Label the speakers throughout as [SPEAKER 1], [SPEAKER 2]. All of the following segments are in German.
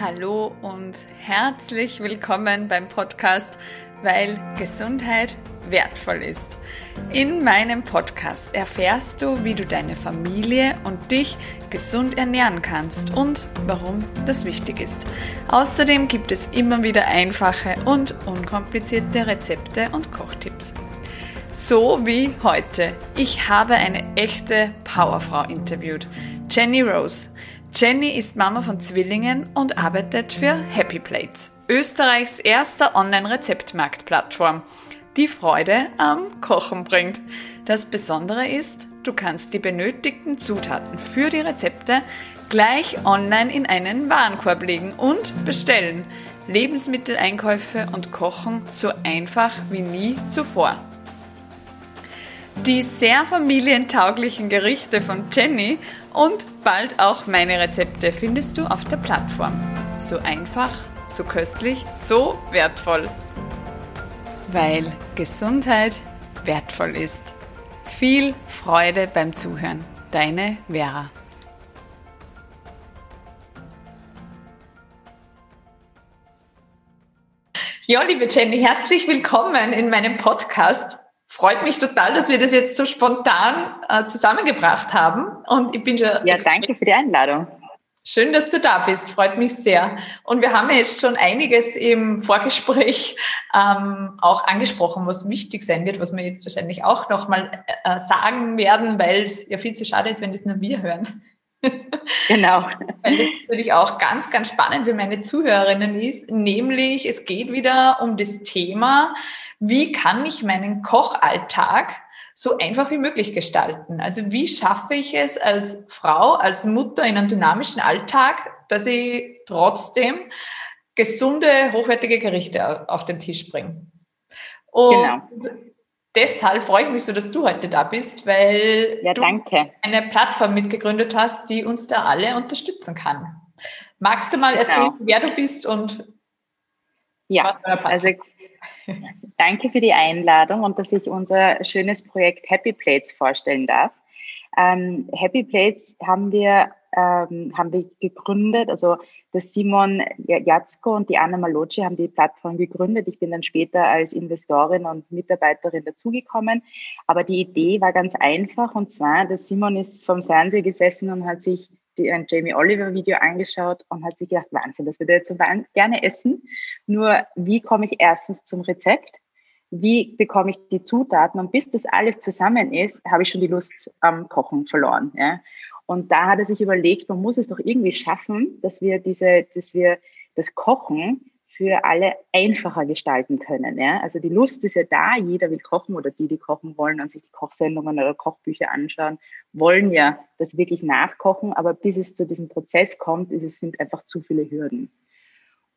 [SPEAKER 1] Hallo und herzlich willkommen beim Podcast, weil Gesundheit wertvoll ist. In meinem Podcast erfährst du, wie du deine Familie und dich gesund ernähren kannst und warum das wichtig ist. Außerdem gibt es immer wieder einfache und unkomplizierte Rezepte und Kochtipps. So wie heute. Ich habe eine echte Powerfrau interviewt, Jenny Rose. Jenny ist Mama von Zwillingen und arbeitet für Happy Plates, Österreichs erster Online-Rezeptmarktplattform, die Freude am Kochen bringt. Das Besondere ist, du kannst die benötigten Zutaten für die Rezepte gleich online in einen Warenkorb legen und bestellen. Lebensmitteleinkäufe und Kochen so einfach wie nie zuvor. Die sehr familientauglichen Gerichte von Jenny und bald auch meine Rezepte findest du auf der Plattform. So einfach, so köstlich, so wertvoll. Weil Gesundheit wertvoll ist. Viel Freude beim Zuhören. Deine Vera. Ja, liebe Jenny, herzlich willkommen in meinem Podcast freut mich total, dass wir das jetzt so spontan äh, zusammengebracht haben. Und ich bin schon.
[SPEAKER 2] Ja, danke für die Einladung.
[SPEAKER 1] Schön, dass du da bist, freut mich sehr. Und wir haben ja jetzt schon einiges im Vorgespräch ähm, auch angesprochen, was wichtig sein wird, was wir jetzt wahrscheinlich auch nochmal äh, sagen werden, weil es ja viel zu schade ist, wenn das nur wir hören.
[SPEAKER 2] Genau.
[SPEAKER 1] weil das natürlich auch ganz, ganz spannend für meine Zuhörerinnen ist, nämlich es geht wieder um das Thema, wie kann ich meinen Kochalltag so einfach wie möglich gestalten? Also wie schaffe ich es als Frau, als Mutter in einem dynamischen Alltag, dass ich trotzdem gesunde, hochwertige Gerichte auf den Tisch bringe? Und genau. deshalb freue ich mich so, dass du heute da bist, weil
[SPEAKER 2] ja,
[SPEAKER 1] du
[SPEAKER 2] danke.
[SPEAKER 1] eine Plattform mitgegründet hast, die uns da alle unterstützen kann. Magst du mal erzählen, genau. wer du bist und
[SPEAKER 2] ja, also Danke für die Einladung und dass ich unser schönes Projekt Happy Plates vorstellen darf. Ähm, Happy Plates haben wir, ähm, haben wir gegründet, also das Simon Jatzko und die Anna Malocci haben die Plattform gegründet. Ich bin dann später als Investorin und Mitarbeiterin dazugekommen. Aber die Idee war ganz einfach und zwar, dass Simon ist vom Fernseher gesessen und hat sich die, ein Jamie Oliver Video angeschaut und hat sich gedacht, Wahnsinn, das würde ich jetzt so gerne essen. Nur wie komme ich erstens zum Rezept? Wie bekomme ich die Zutaten? Und bis das alles zusammen ist, habe ich schon die Lust am Kochen verloren. Ja? Und da hat er sich überlegt, man muss es doch irgendwie schaffen, dass wir diese, dass wir das Kochen für alle einfacher gestalten können. Ja? Also die Lust ist ja da, jeder will kochen oder die, die kochen wollen und sich die Kochsendungen oder Kochbücher anschauen, wollen ja das wirklich nachkochen, aber bis es zu diesem Prozess kommt, ist es sind einfach zu viele Hürden.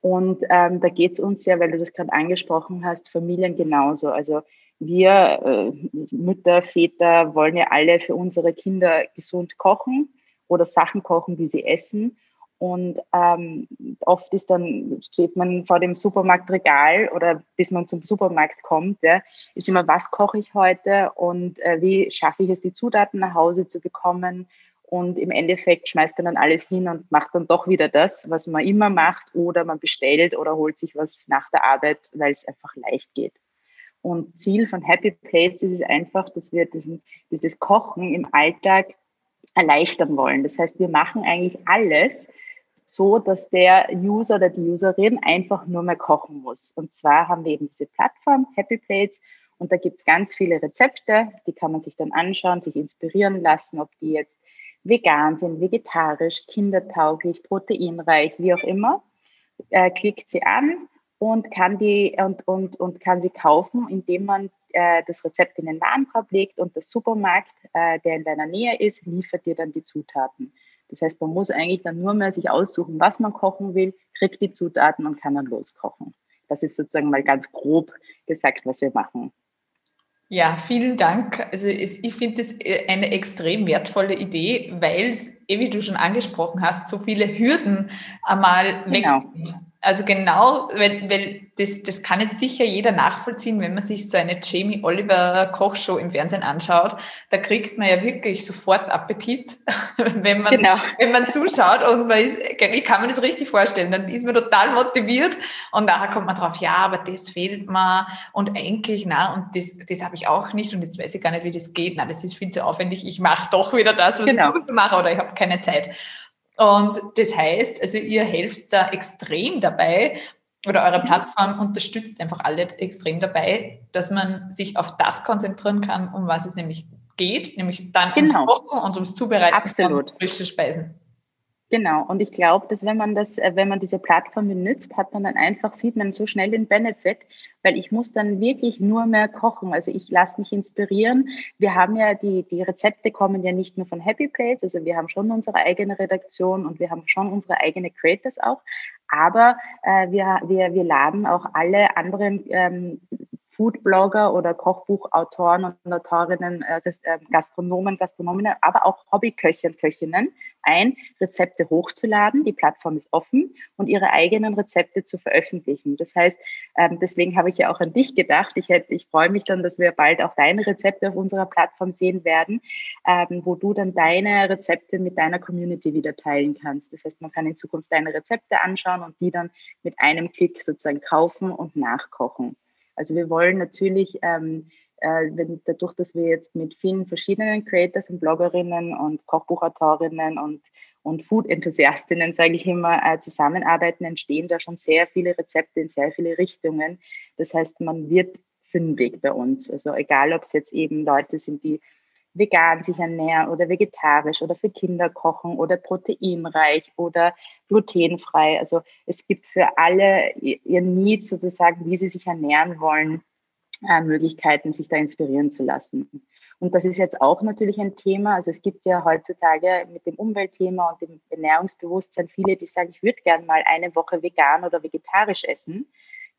[SPEAKER 2] Und ähm, da geht es uns ja, weil du das gerade angesprochen hast, Familien genauso. Also wir äh, Mütter, Väter wollen ja alle für unsere Kinder gesund kochen oder Sachen kochen, die sie essen. Und ähm, oft ist dann, steht man vor dem Supermarktregal oder bis man zum Supermarkt kommt, ja, ist immer, was koche ich heute und äh, wie schaffe ich es, die Zutaten nach Hause zu bekommen. Und im Endeffekt schmeißt man dann alles hin und macht dann doch wieder das, was man immer macht, oder man bestellt oder holt sich was nach der Arbeit, weil es einfach leicht geht. Und Ziel von Happy Plates ist es einfach, dass wir diesen, dieses Kochen im Alltag erleichtern wollen. Das heißt, wir machen eigentlich alles, so, dass der User oder die Userin einfach nur mehr kochen muss. Und zwar haben wir eben diese Plattform Happy Plates und da gibt es ganz viele Rezepte, die kann man sich dann anschauen, sich inspirieren lassen, ob die jetzt vegan sind, vegetarisch, kindertauglich, proteinreich, wie auch immer. Äh, klickt sie an und kann die und, und, und kann sie kaufen, indem man äh, das Rezept in den Warenkorb legt und der Supermarkt, äh, der in deiner Nähe ist, liefert dir dann die Zutaten. Das heißt, man muss eigentlich dann nur mehr sich aussuchen, was man kochen will, kriegt die Zutaten und kann dann loskochen. Das ist sozusagen mal ganz grob gesagt, was wir machen.
[SPEAKER 1] Ja, vielen Dank. Also ich finde das äh, eine extrem wertvolle Idee, weil es, eh wie du schon angesprochen hast, so viele Hürden einmal genau. weg Also genau, weil, weil das, das kann jetzt sicher jeder nachvollziehen, wenn man sich so eine Jamie Oliver Kochshow im Fernsehen anschaut. Da kriegt man ja wirklich sofort Appetit, wenn man, genau. wenn man zuschaut und man ist, ich kann mir das richtig vorstellen, dann ist man total motiviert und nachher kommt man drauf, ja, aber das fehlt mir und eigentlich, na, und das, das habe ich auch nicht und jetzt weiß ich gar nicht, wie das geht. Na, das ist viel zu aufwendig. Ich mache doch wieder das, was genau. ich mache oder ich habe keine Zeit. Und das heißt, also ihr helft da extrem dabei oder eure Plattform unterstützt einfach alle extrem dabei, dass man sich auf das konzentrieren kann, um was es nämlich geht, nämlich dann genau. ums Kochen und ums Zubereiten
[SPEAKER 2] Absolut.
[SPEAKER 1] von frischen Speisen.
[SPEAKER 2] Genau, und ich glaube, dass wenn man das, äh, wenn man diese Plattform benutzt, hat man dann einfach, sieht man so schnell den Benefit, weil ich muss dann wirklich nur mehr kochen. Also ich lasse mich inspirieren. Wir haben ja die, die Rezepte kommen ja nicht nur von Happy Plates, also wir haben schon unsere eigene Redaktion und wir haben schon unsere eigene Creators auch. Aber äh, wir, wir, wir laden auch alle anderen ähm, Foodblogger oder Kochbuchautoren und Autorinnen, äh, äh, Gastronomen, Gastronominnen, aber auch Hobbyköche und Köchinnen ein, Rezepte hochzuladen. Die Plattform ist offen und ihre eigenen Rezepte zu veröffentlichen. Das heißt, ähm, deswegen habe ich ja auch an dich gedacht. Ich, hätte, ich freue mich dann, dass wir bald auch deine Rezepte auf unserer Plattform sehen werden, ähm, wo du dann deine Rezepte mit deiner Community wieder teilen kannst. Das heißt, man kann in Zukunft deine Rezepte anschauen und die dann mit einem Klick sozusagen kaufen und nachkochen. Also wir wollen natürlich, ähm, äh, wenn, dadurch, dass wir jetzt mit vielen verschiedenen Creators und Bloggerinnen und Kochbuchautorinnen und, und Food-Enthusiastinnen, sage ich immer, äh, zusammenarbeiten, entstehen da schon sehr viele Rezepte in sehr viele Richtungen. Das heißt, man wird fündig bei uns. Also egal, ob es jetzt eben Leute sind, die vegan sich ernähren oder vegetarisch oder für Kinder kochen oder proteinreich oder glutenfrei. Also es gibt für alle ihr Need sozusagen, wie sie sich ernähren wollen, äh, Möglichkeiten, sich da inspirieren zu lassen. Und das ist jetzt auch natürlich ein Thema. Also es gibt ja heutzutage mit dem Umweltthema und dem Ernährungsbewusstsein viele, die sagen, ich würde gerne mal eine Woche vegan oder vegetarisch essen.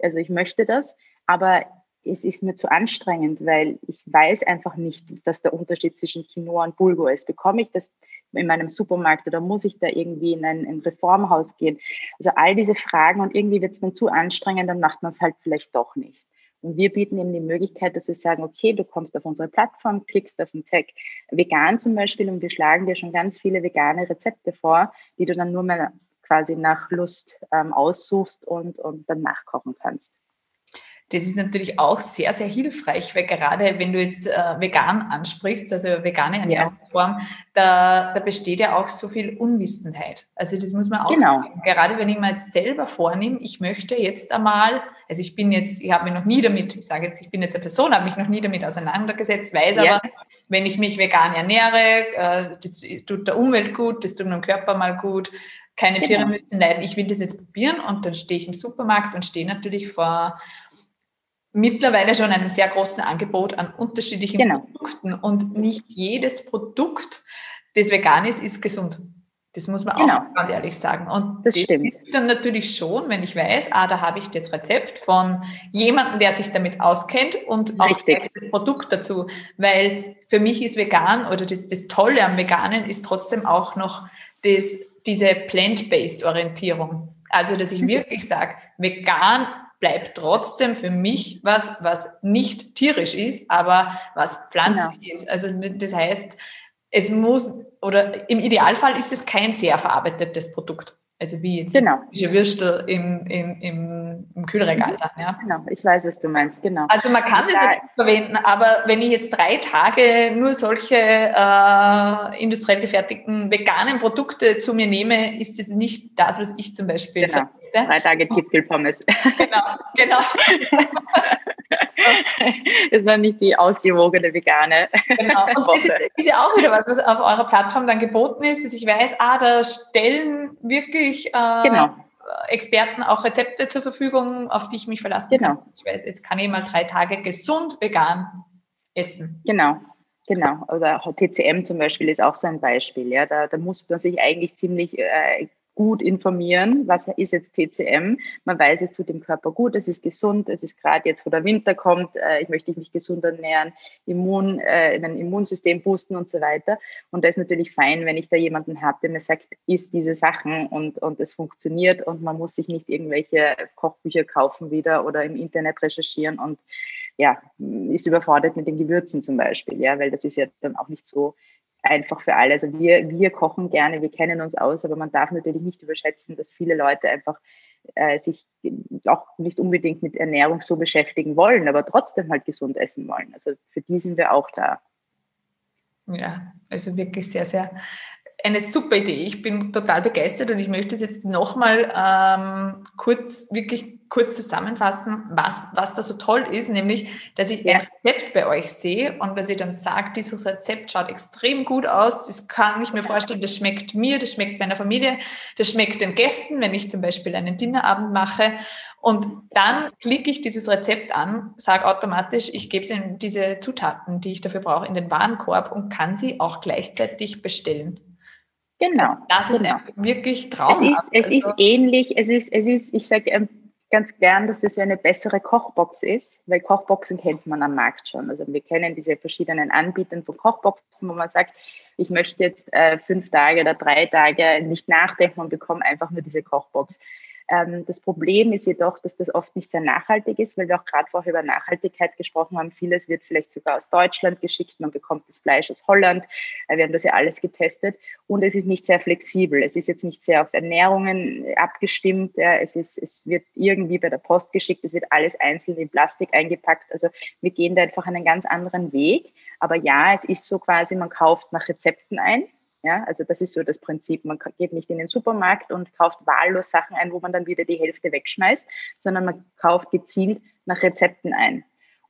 [SPEAKER 2] Also ich möchte das, aber es ist mir zu anstrengend, weil ich weiß einfach nicht, dass der Unterschied zwischen Quinoa und Bulgur ist. Bekomme ich das in meinem Supermarkt oder muss ich da irgendwie in ein, ein Reformhaus gehen? Also all diese Fragen und irgendwie wird es dann zu anstrengend, dann macht man es halt vielleicht doch nicht. Und wir bieten eben die Möglichkeit, dass wir sagen, okay, du kommst auf unsere Plattform, klickst auf den Tag vegan zum Beispiel und wir schlagen dir schon ganz viele vegane Rezepte vor, die du dann nur mehr quasi nach Lust ähm, aussuchst und, und dann nachkochen kannst.
[SPEAKER 1] Das ist natürlich auch sehr, sehr hilfreich, weil gerade wenn du jetzt äh, vegan ansprichst, also vegane Ernährungsform, ja. da, da besteht ja auch so viel Unwissenheit. Also das muss man auch genau. sagen. Gerade wenn ich mir jetzt selber vornehme, ich möchte jetzt einmal, also ich bin jetzt, ich habe mich noch nie damit, ich sage jetzt, ich bin jetzt eine Person, habe mich noch nie damit auseinandergesetzt, weiß ja. aber, wenn ich mich vegan ernähre, äh, das tut der Umwelt gut, das tut meinem Körper mal gut, keine genau. Tiere müssen leiden, ich will das jetzt probieren und dann stehe ich im Supermarkt und stehe natürlich vor mittlerweile schon einem sehr großen Angebot an unterschiedlichen genau. Produkten und nicht jedes Produkt, das vegan ist, ist gesund. Das muss man genau. auch ganz ehrlich sagen. Und
[SPEAKER 2] das, das stimmt.
[SPEAKER 1] dann natürlich schon, wenn ich weiß, ah, da habe ich das Rezept von jemandem, der sich damit auskennt und auch das Produkt dazu. Weil für mich ist vegan oder das, das Tolle am Veganen ist trotzdem auch noch das, diese plant-based Orientierung. Also, dass ich mhm. wirklich sage, vegan bleibt trotzdem für mich was, was nicht tierisch ist, aber was pflanzlich genau. ist. Also das heißt, es muss, oder im Idealfall ist es kein sehr verarbeitetes Produkt. Also wie jetzt
[SPEAKER 2] genau.
[SPEAKER 1] diese Würstel im, im, im, im Kühlregal.
[SPEAKER 2] Dann, ja. Genau, ich weiß, was du meinst, genau.
[SPEAKER 1] Also man kann es nicht verwenden, aber wenn ich jetzt drei Tage nur solche äh, industriell gefertigten veganen Produkte zu mir nehme, ist das nicht das, was ich zum Beispiel
[SPEAKER 2] genau. verwende. Drei Tage Tiefkühlpommes.
[SPEAKER 1] Genau, genau.
[SPEAKER 2] das war nicht die ausgewogene vegane.
[SPEAKER 1] Genau. Und das ist ja auch wieder was, was auf eurer Plattform dann geboten ist, dass ich weiß, ah, da stellen wirklich äh, genau. Experten auch Rezepte zur Verfügung, auf die ich mich verlassen genau. kann. Ich weiß, jetzt kann ich mal drei Tage gesund vegan essen.
[SPEAKER 2] Genau. Genau, oder TCM zum Beispiel ist auch so ein Beispiel. Ja, da, da muss man sich eigentlich ziemlich äh, gut informieren, was ist jetzt TCM. Man weiß, es tut dem Körper gut, es ist gesund, es ist gerade jetzt, wo der Winter kommt, äh, ich möchte mich gesund ernähren, Immun, äh, mein Immunsystem boosten und so weiter. Und da ist natürlich fein, wenn ich da jemanden habe, der mir sagt, isst diese Sachen und, und es funktioniert und man muss sich nicht irgendwelche Kochbücher kaufen wieder oder im Internet recherchieren und ja, ist überfordert mit den Gewürzen zum Beispiel, ja, weil das ist ja dann auch nicht so einfach für alle. Also wir, wir kochen gerne, wir kennen uns aus, aber man darf natürlich nicht überschätzen, dass viele Leute einfach äh, sich auch nicht unbedingt mit Ernährung so beschäftigen wollen, aber trotzdem halt gesund essen wollen. Also für die sind wir auch da.
[SPEAKER 1] Ja, also wirklich sehr, sehr eine super Idee. Ich bin total begeistert und ich möchte es jetzt nochmal ähm, kurz, wirklich kurz zusammenfassen, was, was da so toll ist, nämlich, dass ich ja. ein Rezept bei euch sehe und dass ich dann sage, dieses Rezept schaut extrem gut aus, das kann ich mir vorstellen, das schmeckt mir, das schmeckt meiner Familie, das schmeckt den Gästen, wenn ich zum Beispiel einen Dinnerabend mache und dann klicke ich dieses Rezept an, sage automatisch, ich gebe in diese Zutaten, die ich dafür brauche, in den Warenkorb und kann sie auch gleichzeitig bestellen.
[SPEAKER 2] Genau. Also
[SPEAKER 1] das ist
[SPEAKER 2] genau.
[SPEAKER 1] wirklich traumhaft.
[SPEAKER 2] Es ist, es ist also ähnlich, es ist, es ist, ich sage ähm, ganz gern, dass das eine bessere Kochbox ist, weil Kochboxen kennt man am Markt schon. Also wir kennen diese verschiedenen Anbieter von Kochboxen, wo man sagt, ich möchte jetzt äh, fünf Tage oder drei Tage nicht nachdenken und bekomme einfach nur diese Kochbox. Ähm, das Problem ist jedoch, dass das oft nicht sehr nachhaltig ist, weil wir auch gerade vorher über Nachhaltigkeit gesprochen haben. Vieles wird vielleicht sogar aus Deutschland geschickt, man bekommt das Fleisch aus Holland. Äh, wir haben das ja alles getestet und es ist nicht sehr flexibel. Es ist jetzt nicht sehr auf Ernährungen abgestimmt. Ja. Es, ist, es wird irgendwie bei der Post geschickt, es wird alles einzeln in Plastik eingepackt. Also wir gehen da einfach einen ganz anderen Weg. Aber ja, es ist so quasi, man kauft nach Rezepten ein ja, also das ist so das Prinzip. Man geht nicht in den Supermarkt und kauft wahllos Sachen ein, wo man dann wieder die Hälfte wegschmeißt, sondern man kauft gezielt nach Rezepten ein.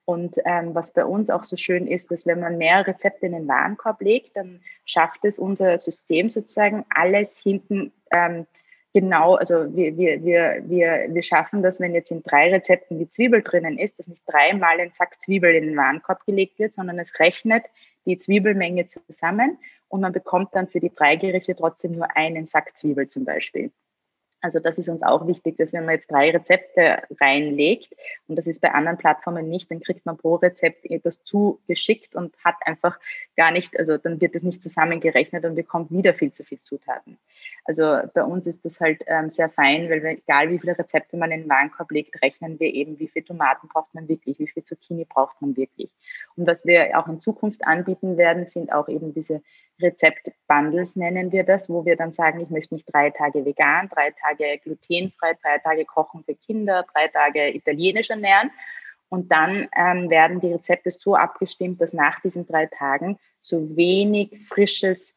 [SPEAKER 2] Und ähm, was bei uns auch so schön ist, dass wenn man mehr Rezepte in den Warenkorb legt, dann schafft es unser System sozusagen alles hinten ähm, genau, also wir, wir, wir, wir, wir schaffen das, wenn jetzt in drei Rezepten die Zwiebel drinnen ist, dass nicht dreimal ein Zack Zwiebel in den Warenkorb gelegt wird, sondern es rechnet die Zwiebelmenge zusammen und man bekommt dann für die drei Gerichte trotzdem nur einen Sack Zwiebel zum Beispiel. Also das ist uns auch wichtig, dass wenn man jetzt drei Rezepte reinlegt, und das ist bei anderen Plattformen nicht, dann kriegt man pro Rezept etwas zugeschickt und hat einfach gar nicht, also dann wird es nicht zusammengerechnet und bekommt wieder viel zu viel Zutaten. Also bei uns ist das halt ähm, sehr fein, weil wir, egal wie viele Rezepte man in den Warenkorb legt, rechnen wir eben, wie viel Tomaten braucht man wirklich, wie viel Zucchini braucht man wirklich. Und was wir auch in Zukunft anbieten werden, sind auch eben diese Rezept-Bundles, nennen wir das, wo wir dann sagen, ich möchte mich drei Tage vegan, drei Tage glutenfrei, drei Tage kochen für Kinder, drei Tage italienisch ernähren. Und dann ähm, werden die Rezepte so abgestimmt, dass nach diesen drei Tagen so wenig frisches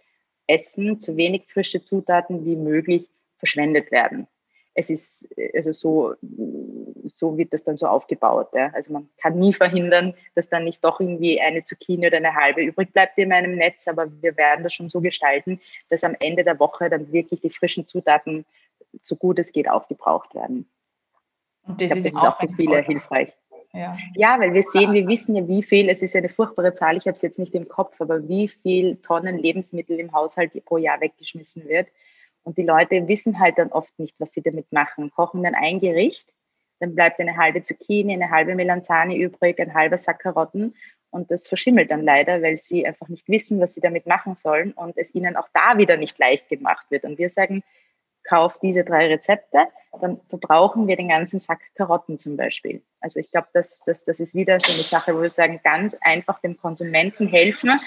[SPEAKER 2] Essen, so wenig frische Zutaten wie möglich verschwendet werden. Es ist also so, so wird das dann so aufgebaut. Ja. Also man kann nie verhindern, dass dann nicht doch irgendwie eine Zucchini oder eine halbe übrig bleibt in meinem Netz, aber wir werden das schon so gestalten, dass am Ende der Woche dann wirklich die frischen Zutaten so gut es geht aufgebraucht werden. Und das, glaub, ist, das ist auch für viele hilfreich. Ja. ja, weil wir sehen, wir wissen ja, wie viel, es ist eine furchtbare Zahl, ich habe es jetzt nicht im Kopf, aber wie viel Tonnen Lebensmittel im Haushalt pro Jahr weggeschmissen wird. Und die Leute wissen halt dann oft nicht, was sie damit machen. Kochen dann ein Gericht, dann bleibt eine halbe Zucchini, eine halbe Melanzane übrig, ein halber Sack Karotten und das verschimmelt dann leider, weil sie einfach nicht wissen, was sie damit machen sollen und es ihnen auch da wieder nicht leicht gemacht wird. Und wir sagen, kauf diese drei Rezepte, dann verbrauchen wir den ganzen Sack Karotten zum Beispiel. Also ich glaube, das, das, das ist wieder so eine Sache, wo wir sagen, ganz einfach dem Konsumenten helfen,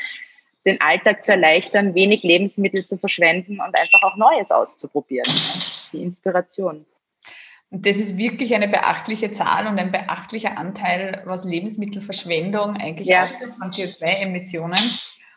[SPEAKER 2] den Alltag zu erleichtern, wenig Lebensmittel zu verschwenden und einfach auch Neues auszuprobieren. Die Inspiration.
[SPEAKER 1] Und das ist wirklich eine beachtliche Zahl und ein beachtlicher Anteil, was Lebensmittelverschwendung eigentlich ja. von CO2-Emissionen.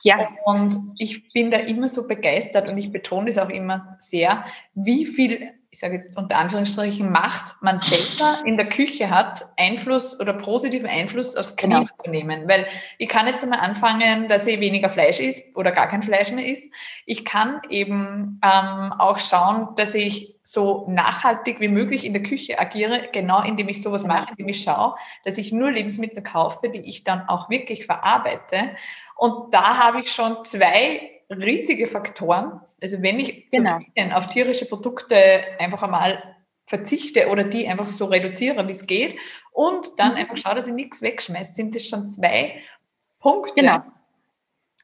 [SPEAKER 1] Ja. Und ich bin da immer so begeistert und ich betone das auch immer sehr, wie viel ich sage jetzt unter Anführungsstrichen, Macht man selber in der Küche hat, Einfluss oder positiven Einfluss aufs Klima genau. zu nehmen. Weil ich kann jetzt einmal anfangen, dass ich weniger Fleisch isst oder gar kein Fleisch mehr isst. Ich kann eben ähm, auch schauen, dass ich so nachhaltig wie möglich in der Küche agiere, genau indem ich sowas mache, indem ich schaue, dass ich nur Lebensmittel kaufe, die ich dann auch wirklich verarbeite. Und da habe ich schon zwei riesige Faktoren, Also wenn ich
[SPEAKER 2] genau.
[SPEAKER 1] auf tierische Produkte einfach einmal verzichte oder die einfach so reduziere, wie es geht und dann mhm. einfach schaue, dass ich nichts wegschmeiße, sind das schon zwei Punkte, genau.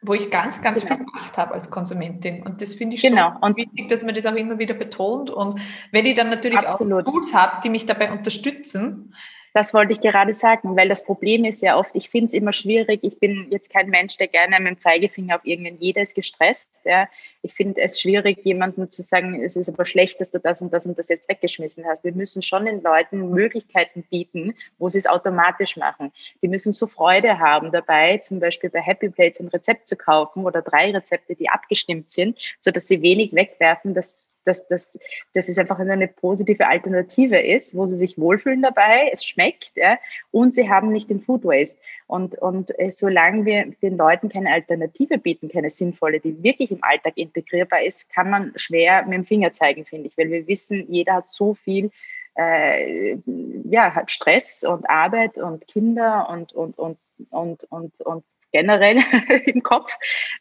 [SPEAKER 1] wo ich ganz, ganz genau. viel gemacht habe als Konsumentin. Und das finde ich genau. schon und wichtig, dass man das auch immer wieder betont. Und wenn ich dann natürlich Absolut. auch Tools habe, die mich dabei unterstützen,
[SPEAKER 2] das wollte ich gerade sagen, weil das Problem ist ja oft, ich finde es immer schwierig. Ich bin jetzt kein Mensch, der gerne mit dem Zeigefinger auf irgendwen, jeder ist gestresst. Ja. Ich finde es schwierig, jemandem zu sagen, es ist aber schlecht, dass du das und das und das jetzt weggeschmissen hast. Wir müssen schon den Leuten Möglichkeiten bieten, wo sie es automatisch machen. Die müssen so Freude haben dabei, zum Beispiel bei Happy Plates ein Rezept zu kaufen oder drei Rezepte, die abgestimmt sind, so dass sie wenig wegwerfen, dass dass, dass, dass es einfach eine positive Alternative ist, wo sie sich wohlfühlen dabei, es schmeckt ja, und sie haben nicht den Food Waste. Und, und äh, solange wir den Leuten keine Alternative bieten, keine sinnvolle, die wirklich im Alltag integrierbar ist, kann man schwer mit dem Finger zeigen, finde ich, weil wir wissen, jeder hat so viel äh, ja, hat Stress und Arbeit und Kinder und, und, und, und, und, und generell im Kopf,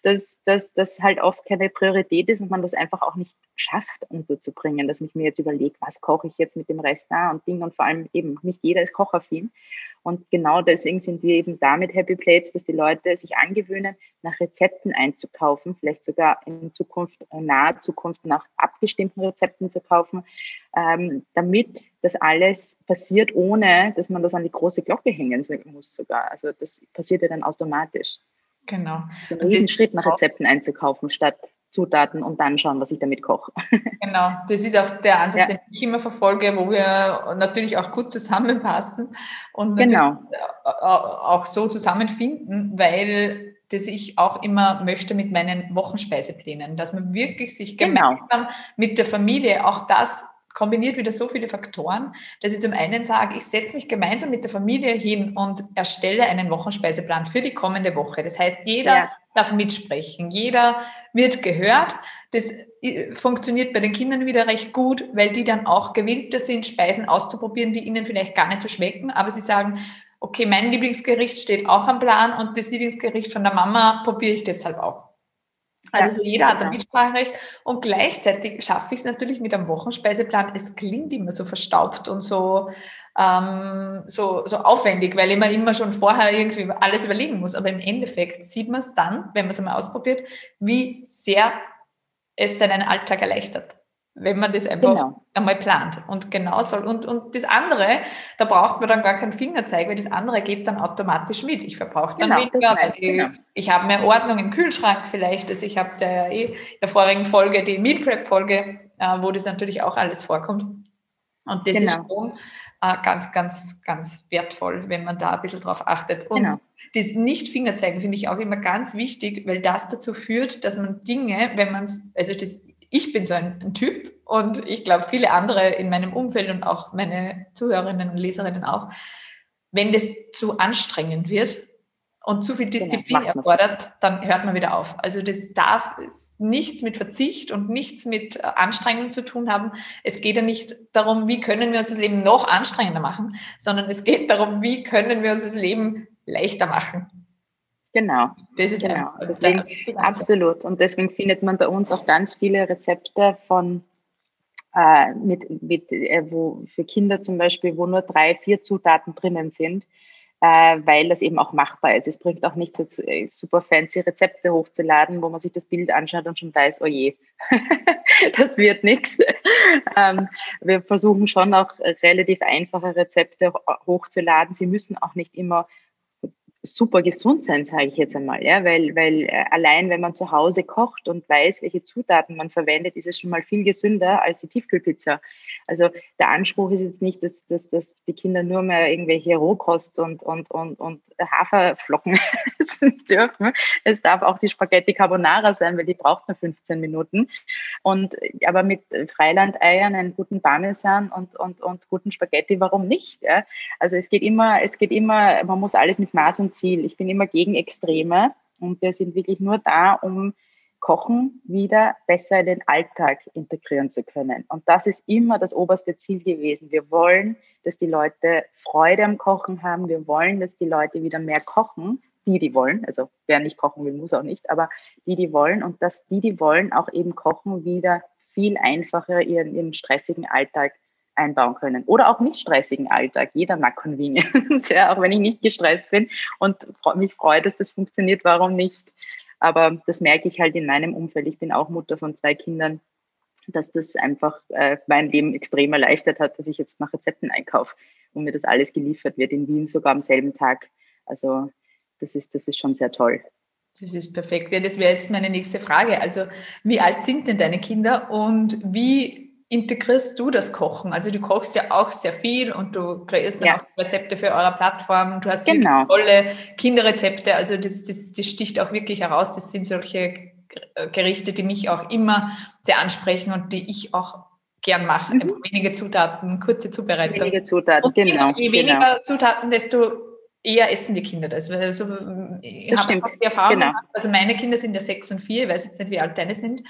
[SPEAKER 2] dass das halt oft keine Priorität ist und man das einfach auch nicht schafft unterzubringen, dass ich mir jetzt überlege, was koche ich jetzt mit dem Rest da und Ding und vor allem eben nicht jeder ist kochaffin. Und genau deswegen sind wir eben damit Happy Plates, dass die Leute sich angewöhnen, nach Rezepten einzukaufen, vielleicht sogar in Zukunft, in naher Zukunft nach abgestimmten Rezepten zu kaufen, ähm, damit das alles passiert, ohne dass man das an die große Glocke hängen muss sogar. Also das passiert ja dann automatisch.
[SPEAKER 1] Genau.
[SPEAKER 2] Ist ein Riesenschritt, nach Rezepten einzukaufen, statt Zutaten und dann schauen, was ich damit koche.
[SPEAKER 1] Genau, das ist auch der Ansatz, ja. den ich immer verfolge, wo wir natürlich auch gut zusammenpassen und
[SPEAKER 2] genau.
[SPEAKER 1] auch so zusammenfinden, weil das ich auch immer möchte mit meinen Wochenspeiseplänen, dass man wirklich sich genau. gemeinsam genau. mit der Familie auch das kombiniert wieder so viele Faktoren, dass ich zum einen sage, ich setze mich gemeinsam mit der Familie hin und erstelle einen Wochenspeiseplan für die kommende Woche. Das heißt, jeder ja. darf mitsprechen, jeder wird gehört. Das äh, funktioniert bei den Kindern wieder recht gut, weil die dann auch gewillter sind, Speisen auszuprobieren, die ihnen vielleicht gar nicht so schmecken, aber sie sagen, okay, mein Lieblingsgericht steht auch am Plan und das Lieblingsgericht von der Mama probiere ich deshalb auch. Also so jeder hat ein Mitspracherecht und gleichzeitig schaffe ich es natürlich mit einem Wochenspeiseplan. Es klingt immer so verstaubt und so, ähm, so, so aufwendig, weil ich mir immer schon vorher irgendwie alles überlegen muss. Aber im Endeffekt sieht man es dann, wenn man es einmal ausprobiert, wie sehr es deinen Alltag erleichtert wenn man das einfach genau. einmal plant. Und genau soll. Und, und das andere, da braucht man dann gar keinen Fingerzeig, weil das andere geht dann automatisch mit. Ich verbrauche dann genau, weniger, weil ich, genau. ich habe mehr Ordnung im Kühlschrank vielleicht. Also ich habe der, eh der vorigen Folge, die Meal Prep Folge, äh, wo das natürlich auch alles vorkommt. Und das ist genau. schon äh, ganz, ganz, ganz wertvoll, wenn man da ein bisschen drauf achtet. Und genau. das Nicht-Fingerzeigen finde ich auch immer ganz wichtig, weil das dazu führt, dass man Dinge, wenn man es, also das ich bin so ein, ein Typ und ich glaube viele andere in meinem Umfeld und auch meine Zuhörerinnen und Leserinnen auch, wenn das zu anstrengend wird und zu viel genau, Disziplin genau, erfordert, dann hört man wieder auf. Also das darf nichts mit Verzicht und nichts mit äh, Anstrengung zu tun haben. Es geht ja nicht darum, wie können wir uns das Leben noch anstrengender machen, sondern es geht darum, wie können wir uns das Leben leichter machen.
[SPEAKER 2] Genau. Das ist genau. Deswegen, absolut. Und deswegen findet man bei uns auch ganz viele Rezepte von äh, mit, mit äh, wo für Kinder zum Beispiel, wo nur drei, vier Zutaten drinnen sind, äh, weil das eben auch machbar ist. Es bringt auch nichts, jetzt äh, super fancy Rezepte hochzuladen, wo man sich das Bild anschaut und schon weiß, oh je, das wird nichts. Ähm, wir versuchen schon auch relativ einfache Rezepte hochzuladen. Sie müssen auch nicht immer super gesund sein, sage ich jetzt einmal, ja, weil, weil äh, allein wenn man zu Hause kocht und weiß, welche Zutaten man verwendet, ist es schon mal viel gesünder als die Tiefkühlpizza. Also der Anspruch ist jetzt nicht, dass, dass, dass die Kinder nur mehr irgendwelche Rohkost und, und, und, und Haferflocken essen dürfen. Es darf auch die Spaghetti Carbonara sein, weil die braucht nur 15 Minuten. Und aber mit Freilandeiern, einen guten Parmesan und, und, und guten Spaghetti, warum nicht? Ja? Also es geht immer, es geht immer, man muss alles mit Maß und Ziel. Ich bin immer gegen Extreme und wir sind wirklich nur da, um Kochen wieder besser in den Alltag integrieren zu können. Und das ist immer das oberste Ziel gewesen. Wir wollen, dass die Leute Freude am Kochen haben. Wir wollen, dass die Leute wieder mehr kochen, die, die wollen. Also wer nicht kochen will, muss auch nicht, aber die, die wollen und dass die, die wollen, auch eben kochen wieder viel einfacher ihren, ihren stressigen Alltag einbauen können. Oder auch nicht stressigen Alltag. Jeder mag Convenience, ja, auch wenn ich nicht gestresst bin und mich freue, dass das funktioniert, warum nicht? Aber das merke ich halt in meinem Umfeld. Ich bin auch Mutter von zwei Kindern, dass das einfach äh, mein Leben extrem erleichtert hat, dass ich jetzt nach Rezepten einkaufe und mir das alles geliefert wird, in Wien sogar am selben Tag. Also das ist, das ist schon sehr toll.
[SPEAKER 1] Das ist perfekt. Ja, das wäre jetzt meine nächste Frage. Also, wie alt sind denn deine Kinder und wie integrierst du das Kochen? Also, du kochst ja auch sehr viel und du kreierst dann ja. auch Rezepte für eure Plattform. Du hast genau. tolle Kinderrezepte. Also, das, das, das sticht auch wirklich heraus. Das sind solche Gerichte, die mich auch immer sehr ansprechen und die ich auch gern mache. Mhm. Wenige Zutaten, kurze Zubereitung.
[SPEAKER 2] Wenige Zutaten,
[SPEAKER 1] und
[SPEAKER 2] genau.
[SPEAKER 1] Je weniger genau. Zutaten, desto eher essen die Kinder das. Also, ich das habe die Erfahrung genau. also meine Kinder sind ja sechs und vier, ich weiß jetzt nicht, wie alt deine sind.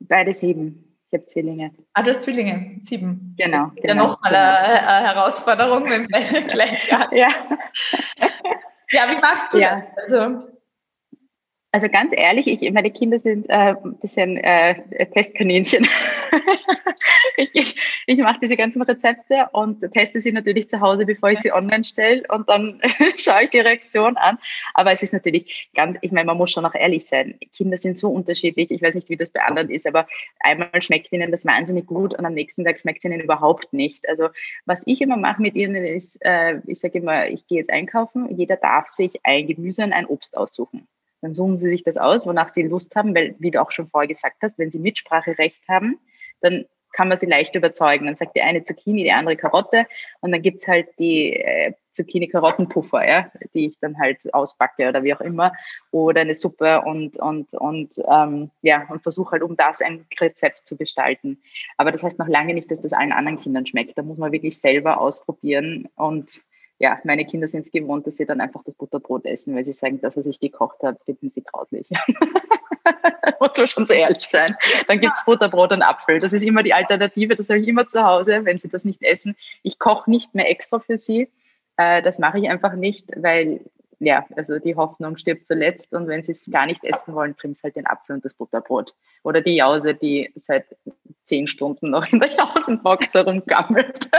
[SPEAKER 2] Beide sieben. Ich habe Zwillinge.
[SPEAKER 1] Ah, du hast Zwillinge, sieben.
[SPEAKER 2] Genau.
[SPEAKER 1] Ja, genau, nochmal genau. eine, eine, Herausforderung, wenn beide gleich
[SPEAKER 2] Ja.
[SPEAKER 1] ja, wie machst du ja. das? Also,
[SPEAKER 2] also ganz ehrlich, ich, meine Kinder sind äh, ein bisschen äh, Testkaninchen. ich ich, ich mache diese ganzen Rezepte und teste sie natürlich zu Hause, bevor ich sie online stelle und dann schaue ich die Reaktion an. Aber es ist natürlich ganz, ich meine, man muss schon auch ehrlich sein. Kinder sind so unterschiedlich. Ich weiß nicht, wie das bei anderen ist, aber einmal schmeckt ihnen das wahnsinnig gut und am nächsten Tag schmeckt es ihnen überhaupt nicht. Also was ich immer mache mit ihnen ist, äh, ich sage immer, ich gehe jetzt einkaufen. Jeder darf sich ein Gemüse und ein Obst aussuchen. Dann suchen sie sich das aus, wonach sie Lust haben, weil, wie du auch schon vorher gesagt hast, wenn sie Mitspracherecht haben, dann kann man sie leicht überzeugen. Dann sagt die eine Zucchini, die andere Karotte und dann gibt's halt die äh, Zucchini-Karottenpuffer, ja, die ich dann halt ausbacke oder wie auch immer. Oder eine Suppe und, und, und ähm, ja, und versuche halt um das ein Rezept zu gestalten. Aber das heißt noch lange nicht, dass das allen anderen Kindern schmeckt. Da muss man wirklich selber ausprobieren und ja, meine Kinder sind es gewohnt, dass sie dann einfach das Butterbrot essen, weil sie sagen, das, was ich gekocht habe, finden sie grauslich. Muss man schon so ehrlich sein. Dann gibt es Butterbrot und Apfel. Das ist immer die Alternative, das habe ich immer zu Hause, wenn sie das nicht essen. Ich koche nicht mehr extra für sie. Äh, das mache ich einfach nicht, weil ja, also die Hoffnung stirbt zuletzt und wenn sie es gar nicht essen wollen, bringt es halt den Apfel und das Butterbrot. Oder die Jause, die seit zehn Stunden noch in der Jausenbox herumgammelt.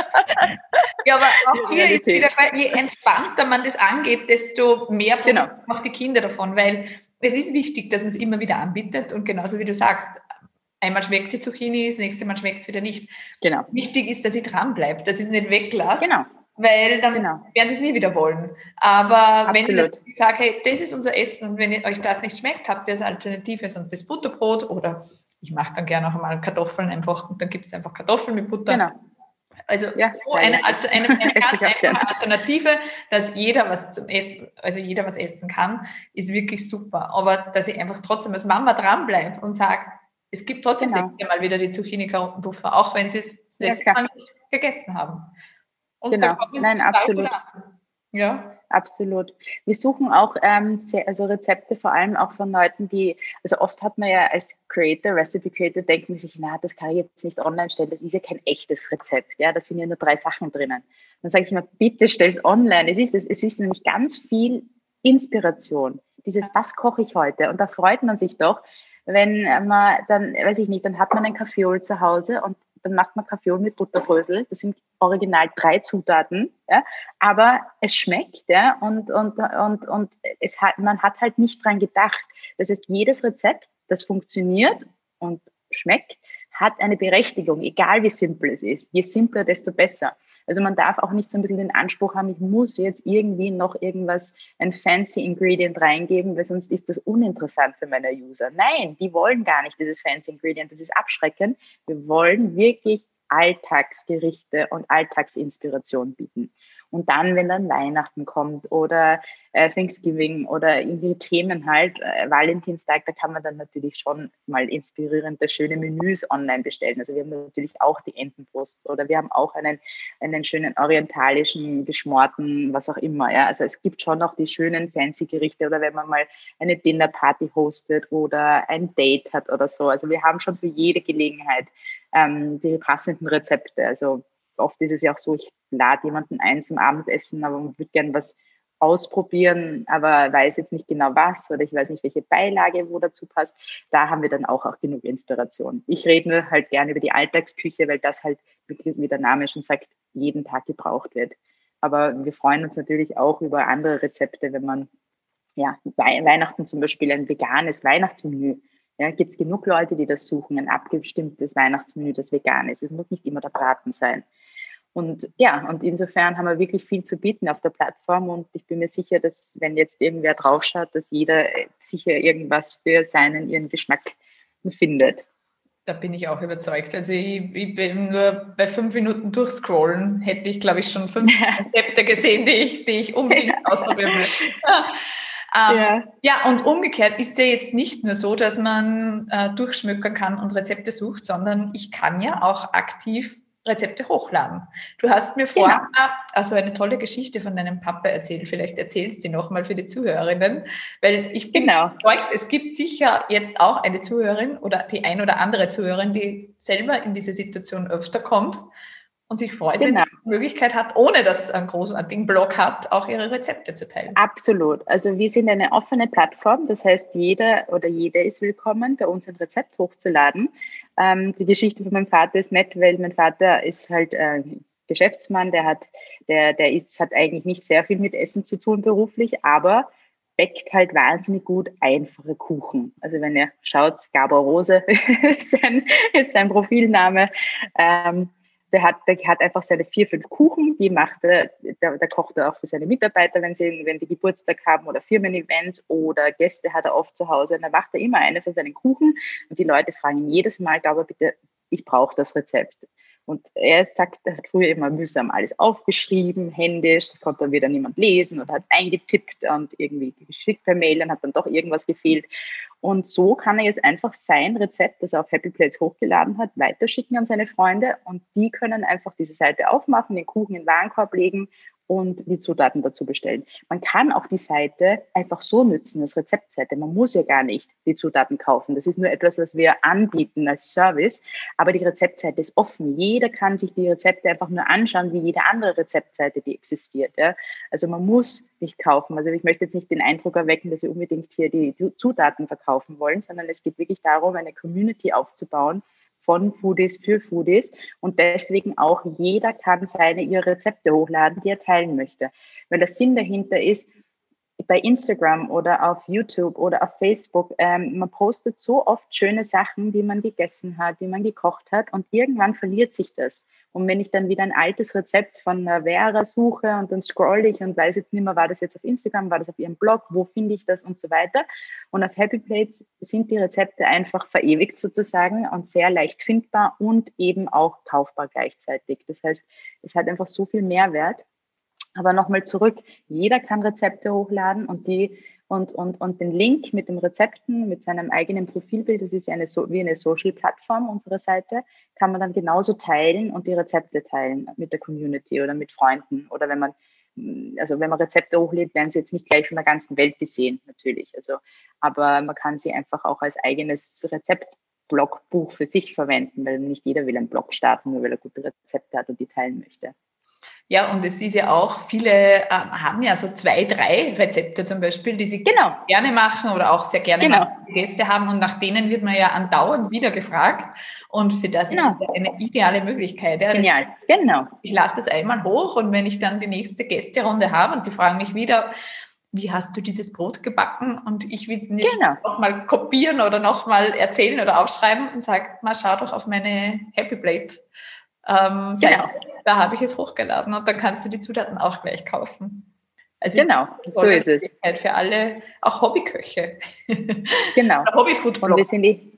[SPEAKER 1] Ja, aber auch hier ist wieder, je entspannter man das angeht, desto mehr
[SPEAKER 2] genau.
[SPEAKER 1] auch die Kinder davon, weil es ist wichtig, dass man es immer wieder anbietet und genauso wie du sagst, einmal schmeckt die Zucchini, das nächste Mal schmeckt es wieder nicht.
[SPEAKER 2] Genau.
[SPEAKER 1] Wichtig ist, dass ich dran bleibe, dass ich es nicht weglasse.
[SPEAKER 2] Genau
[SPEAKER 1] weil dann genau. werden sie es nie wieder wollen. Aber Absolut. wenn ich sage, hey, das ist unser Essen und wenn euch das nicht schmeckt, habt ihr als Alternative sonst das Butterbrot oder ich mache dann gerne auch mal Kartoffeln einfach und dann gibt es einfach Kartoffeln mit Butter. Genau. Also ja, so eine, eine, eine, eine Alternative, dass jeder was zum Essen, also jeder was essen kann, ist wirklich super. Aber dass ich einfach trotzdem als Mama dranbleibe und sage, es gibt trotzdem genau. mal wieder die Zucchini-Karottenpuffer, auch wenn sie es das letzte ja, Mal nicht gegessen haben.
[SPEAKER 2] Und genau, nein, absolut. Ja. Absolut. Wir suchen auch ähm, sehr, also Rezepte vor allem auch von Leuten, die, also oft hat man ja als Creator, Recipe Creator, denkt man sich, na, das kann ich jetzt nicht online stellen, das ist ja kein echtes Rezept, ja, da sind ja nur drei Sachen drinnen. Dann sage ich immer, bitte stell es online. Es ist, es ist nämlich ganz viel Inspiration. Dieses, was koche ich heute? Und da freut man sich doch, wenn man dann, weiß ich nicht, dann hat man ein Kaffeeol zu Hause und dann macht man Kaffee mit Butterbrösel. Das sind original drei Zutaten, ja, aber es schmeckt, ja, und, und, und, und es hat, man hat halt nicht dran gedacht. Das heißt, jedes Rezept, das funktioniert und schmeckt, hat eine Berechtigung, egal wie simpel es ist. Je simpler, desto besser. Also man darf auch nicht so ein bisschen den Anspruch haben, ich muss jetzt irgendwie noch irgendwas, ein fancy Ingredient reingeben, weil sonst ist das uninteressant für meine User. Nein, die wollen gar nicht dieses fancy Ingredient, das ist abschreckend. Wir wollen wirklich Alltagsgerichte und Alltagsinspiration bieten. Und dann, wenn dann Weihnachten kommt oder äh, Thanksgiving oder irgendwie Themen halt, äh, Valentinstag, da kann man dann natürlich schon mal inspirierende, schöne Menüs online bestellen. Also wir haben natürlich auch die Entenbrust oder wir haben auch einen, einen schönen orientalischen, geschmorten, was auch immer. Ja. Also es gibt schon noch die schönen fancy Gerichte oder wenn man mal eine Dinnerparty hostet oder ein Date hat oder so. Also wir haben schon für jede Gelegenheit ähm, die passenden Rezepte. Also oft ist es ja auch so, ich lade jemanden ein zum Abendessen, aber man würde gern was ausprobieren, aber weiß jetzt nicht genau was oder ich weiß nicht, welche Beilage wo dazu passt, da haben wir dann auch, auch genug Inspiration. Ich rede nur halt gerne über die Alltagsküche, weil das halt, wie der Name schon sagt, jeden Tag gebraucht wird. Aber wir freuen uns natürlich auch über andere Rezepte, wenn man ja, Weihnachten zum Beispiel ein veganes Weihnachtsmenü. Ja, gibt es genug Leute, die das suchen, ein abgestimmtes Weihnachtsmenü, das vegan ist. Es muss nicht immer der Braten sein. Und ja, und insofern haben wir wirklich viel zu bieten auf der Plattform und ich bin mir sicher, dass wenn jetzt irgendwer draufschaut, dass jeder sicher irgendwas für seinen, ihren Geschmack findet.
[SPEAKER 1] Da bin ich auch überzeugt. Also ich, ich bin nur bei fünf Minuten durchscrollen, hätte ich, glaube ich, schon fünf Rezepte gesehen, die ich, die ich unbedingt ausprobieren möchte. Ähm, ja. ja, und umgekehrt ist ja jetzt nicht nur so, dass man äh, durchschmökern kann und Rezepte sucht, sondern ich kann ja auch aktiv Rezepte hochladen. Du hast mir vorher genau. also eine tolle Geschichte von deinem Papa erzählt. Vielleicht erzählst du sie nochmal für die Zuhörerinnen, weil ich bin genau. überzeugt, es gibt sicher jetzt auch eine Zuhörerin oder die ein oder andere Zuhörerin, die selber in diese Situation öfter kommt und sich freut, genau. wenn sie die Möglichkeit hat, ohne dass es einen großartigen Blog hat, auch ihre Rezepte zu teilen.
[SPEAKER 2] Absolut. Also wir sind eine offene Plattform. Das heißt, jeder oder jede ist willkommen, bei uns ein Rezept hochzuladen. Ähm, die Geschichte von meinem Vater ist nett, weil mein Vater ist halt äh, Geschäftsmann, der hat, der, der ist, hat eigentlich nicht sehr viel mit Essen zu tun beruflich, aber bäckt halt wahnsinnig gut einfache Kuchen. Also wenn ihr schaut, Gabor Rose ist, sein, ist sein Profilname. Ähm, der hat, der hat einfach seine vier, fünf Kuchen, die macht er, der, der kocht er auch für seine Mitarbeiter, wenn sie, wenn die Geburtstag haben oder Firmen-Events oder Gäste hat er oft zu Hause. Und dann macht er immer eine von seinen Kuchen und die Leute fragen ihn jedes Mal, glaube bitte, ich brauche das Rezept. Und er sagt, er hat früher immer mühsam alles aufgeschrieben, händisch, das konnte dann wieder niemand lesen oder hat eingetippt und irgendwie geschickt per Mail, dann hat dann doch irgendwas gefehlt. Und so kann er jetzt einfach sein Rezept, das er auf Happy Plates hochgeladen hat, weiterschicken an seine Freunde. Und die können einfach diese Seite aufmachen, den Kuchen in den Warenkorb legen und die Zutaten dazu bestellen. Man kann auch die Seite einfach so nutzen als Rezeptseite. Man muss ja gar nicht die Zutaten kaufen. Das ist nur etwas, was wir anbieten als Service. Aber die Rezeptseite ist offen. Jeder kann sich die Rezepte einfach nur anschauen, wie jede andere Rezeptseite, die existiert. Ja? Also man muss nicht kaufen. Also ich möchte jetzt nicht den Eindruck erwecken, dass wir unbedingt hier die Zutaten verkaufen wollen, sondern es geht wirklich darum, eine Community aufzubauen, von Foodies für Foodies und deswegen auch jeder kann seine ihre Rezepte hochladen, die er teilen möchte. Weil der Sinn dahinter ist, bei Instagram oder auf YouTube oder auf Facebook, ähm, man postet so oft schöne Sachen, die man gegessen hat, die man gekocht hat und irgendwann verliert sich das. Und wenn ich dann wieder ein altes Rezept von Vera suche und dann scroll ich und weiß jetzt nicht mehr, war das jetzt auf Instagram, war das auf ihrem Blog, wo finde ich das und so weiter. Und auf Happy Plates sind die Rezepte einfach verewigt sozusagen und sehr leicht findbar und eben auch kaufbar gleichzeitig. Das heißt, es hat einfach so viel Mehrwert. Aber nochmal zurück, jeder kann Rezepte hochladen und die und, und, und den Link mit den Rezepten, mit seinem eigenen Profilbild, das ist eine, wie eine Social-Plattform, unsere Seite, kann man dann genauso teilen und die Rezepte teilen mit der Community oder mit Freunden. Oder wenn man, also wenn man Rezepte hochlädt, werden sie jetzt nicht gleich von der ganzen Welt gesehen, natürlich. Also, aber man kann sie einfach auch als eigenes Rezeptblogbuch für sich verwenden, weil nicht jeder will einen Blog starten, nur weil er gute Rezepte hat und die teilen möchte.
[SPEAKER 1] Ja, und es ist ja auch, viele äh, haben ja so zwei, drei Rezepte zum Beispiel, die sie genau. gerne machen oder auch sehr gerne genau. Gäste haben und nach denen wird man ja andauernd wieder gefragt. Und für das genau. ist das eine ideale Möglichkeit. Ja.
[SPEAKER 2] Genial, genau.
[SPEAKER 1] Ich lade das einmal hoch und wenn ich dann die nächste Gästerunde habe und die fragen mich wieder, wie hast du dieses Brot gebacken? Und ich will es nicht genau. nochmal kopieren oder nochmal erzählen oder aufschreiben und sage, mal schau doch auf meine Happy Plate. Ähm, genau da habe ich es hochgeladen und dann kannst du die Zutaten auch gleich kaufen.
[SPEAKER 2] Also genau, so ist es.
[SPEAKER 1] Für alle, auch Hobbyköche.
[SPEAKER 2] Genau. Hobbyfoodblog. wir sind die,